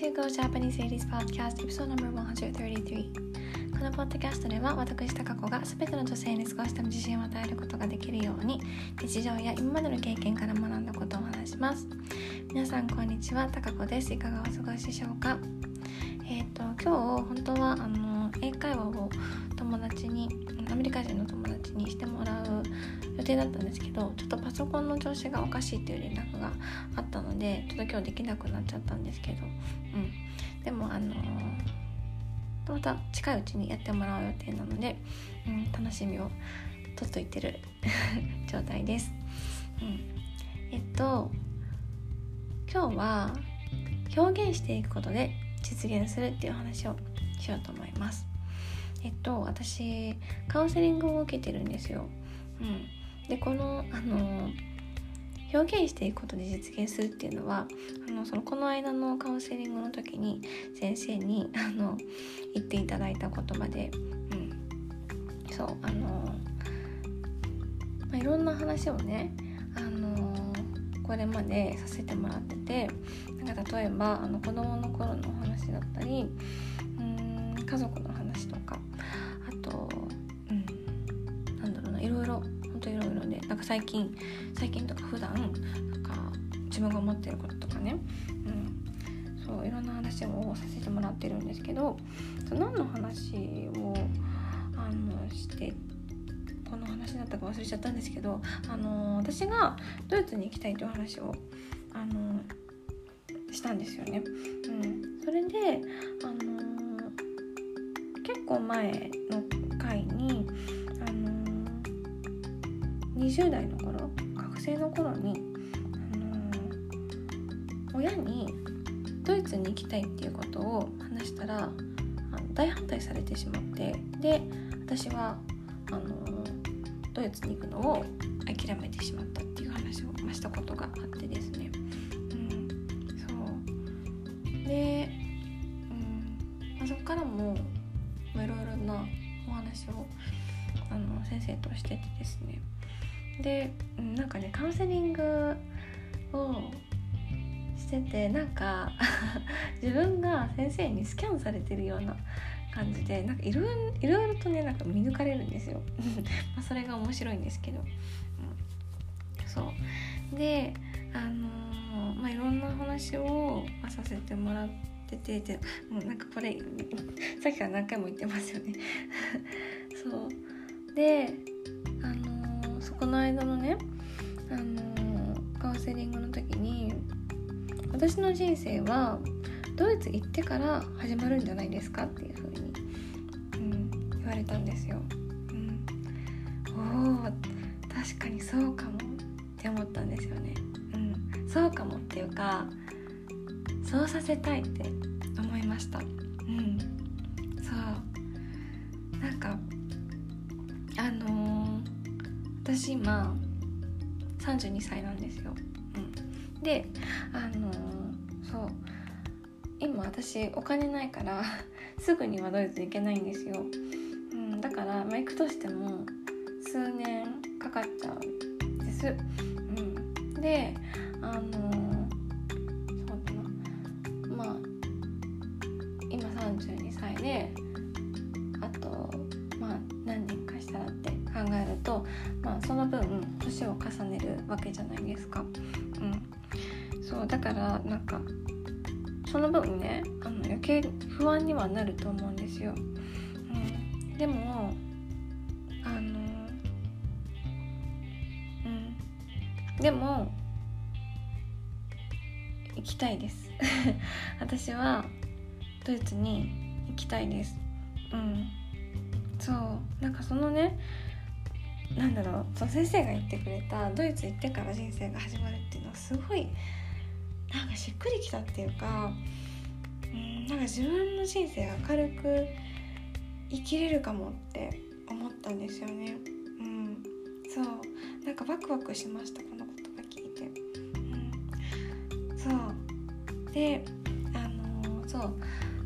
to Go Japanese Ladies Podcast Episode No.133 このポッドキャストでは私高子が全ての女性に少しでも自信を与えることができるように日常や今までの経験から学んだことをお話します。皆さんこんにちは。高子です。いかがお過ごしでしょうか？えっ、ー、と今日本当はあの英会話を友達にアメリカ人の友達にしてもらう定だったんですけどちょっとパソコンの調子がおかしいっていう連絡があったのでちょっと今日できなくなっちゃったんですけどうん。でもあのまた近いうちにやってもらう予定なので、うん、楽しみを取っといてる 状態です、うん、えっと今日は表現していくことで実現するっていう話をしようと思います。えっと私カウンセリングを受けてるんですよ、うん、でこのあの表現していくことで実現するっていうのはあのそのこの間のカウンセリングの時に先生にあの言っていただいた言葉で、うん、そうあの、まあ、いろんな話をねあのこれまでさせてもらっててなんか例えばあの子供の頃のお話だったりうん家族の最近最近とか普段なんか自分が思ってることとかね、うん、そういろんな話をさせてもらってるんですけど何の話をあのしてこの話だったか忘れちゃったんですけど、あの私がドイツに行きたいという話を、あのしたんですよね。うん、それで、あの結構前の20代の頃学生の頃に、あの親にドイツに行きたいっていうことを話したら大反対されてしまってで私はあのドイツに行くのを諦めてしまったっていう話をしたことがあってですね、うん、そう。で、うんまあ、そこからもいろいろなお話をあの先生としててですね。で、なんかねカウンセリングをしててなんか 自分が先生にスキャンされてるような感じでなんかいろいろとねなんか見抜かれるんですよ。まそれが面白いんですけど、うん、そう。であのー、まあいろんな話をさせてもらっててでもうなんかこれさっきから何回も言ってますよね。そう。であの、の間のねあのー、カウンセリングの時に私の人生はドイツ行ってから始まるんじゃないですかっていう風に、うん、言われたんですよ。うん、おー確かにそうかもって思ったんですよね。うん、そうかもっていうかそうさせたいって思いました。うん、そうなんかあのー、私今32歳なんですよ。うん、であのー、そう。今私お金ないから すぐにはドイツ行けないんですよ、うん、だから、まあ、行くとしても数年かかっちゃうんです、うん、であのそうだな。まあ今32歳であとまあ何年かしたらって考えると、まあ、その分年を重ねるわけじゃないですか。うん、そうだからなんかその分ねあの余計不安にはなると思うんですよ。うん、でもあのうん。でも行きたいです。私はドイツに行きたいです。うん。そう。なんかそのねなんだろうその先生が言ってくれたドイツ行ってから人生が始まるっていうのはすごいなんかしっくりきたっていうかうんなんか自分の人生明るく生きれるかもって思ったんですよね。うん。そう。なんかワクワクしましたこの言葉聞いて。うん。そう。であのー、そう。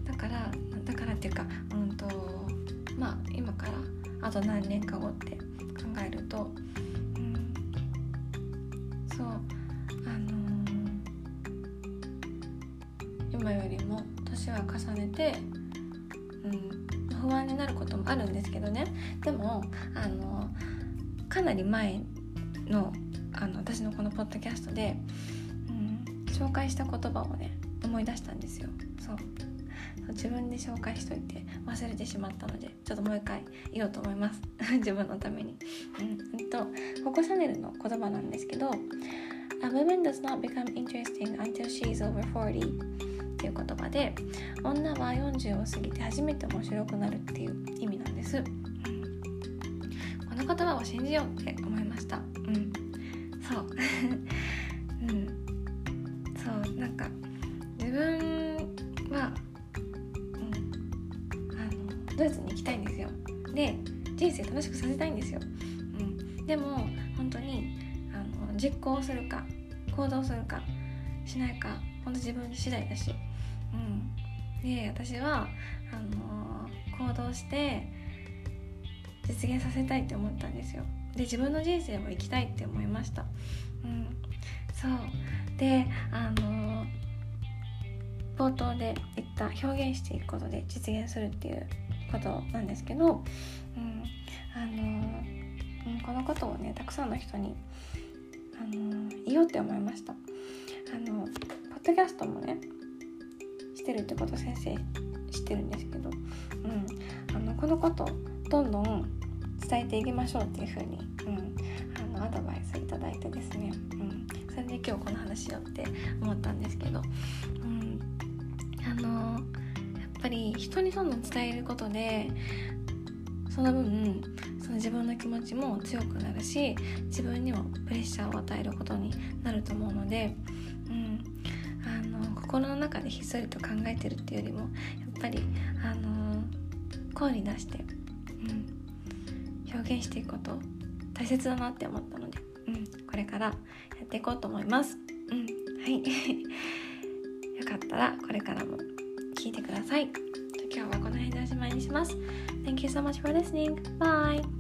だからだからっていうかうんとまあ今からあと何年か後ってえるとうんそう今よりも年は重ねて、うん、不安になることもあるんですけどね。でもあのかなり前のあの私のこのポッドキャストで、うん、紹介した言葉をね思い出したんですよ。そう。自分で紹介しといて忘れてしまったのでちょっともう一回言おうと思います。自分のために、うん、えっとココ・シャネルの言葉なんですけど A woman does not become interesting until she is over 40っていう言葉で女は40を過ぎて初めて面白くなるっていう意味なんです、この言葉を信じようって思いました。うん。そう。うん。そう。なんか自分は、ドイツに行きたいんですよ。で人生楽しくさせたいんですよ、うん、でも本当にあの実行するか行動するかしないか本当自分次第だし、うん、で私はあの行動して実現させたいって思ったんですよ。で自分の人生を生きたいって思いました、うん、そう。であの冒頭で言った表現していくことで実現するっていうことなんですけど、うん、あの、うん、このことをねたくさんの人にあの言おうって思いました。あのポッドキャストもねしてるってこと先生知ってるんですけど、うん、あのこのことどんどん伝えていきましょうっていうふうに、うん、あのアドバイスいただいてですね、うん、それで今日この話しようって思ったんですけど、うん、あのやっぱり人にどんどん伝えることでその分その自分の気持ちも強くなるし自分にもプレッシャーを与えることになると思うので、うん、あの心の中でひっそりと考えてるっていうよりもやっぱり、あの声に出して、うん、表現していくこと大切だなって思ったので、うん、これからやっていこうと思います。うん、はい。よかったらこれからも。聞いてください。今日はこの辺でおしまいにします。Thank you so much for listening. Bye!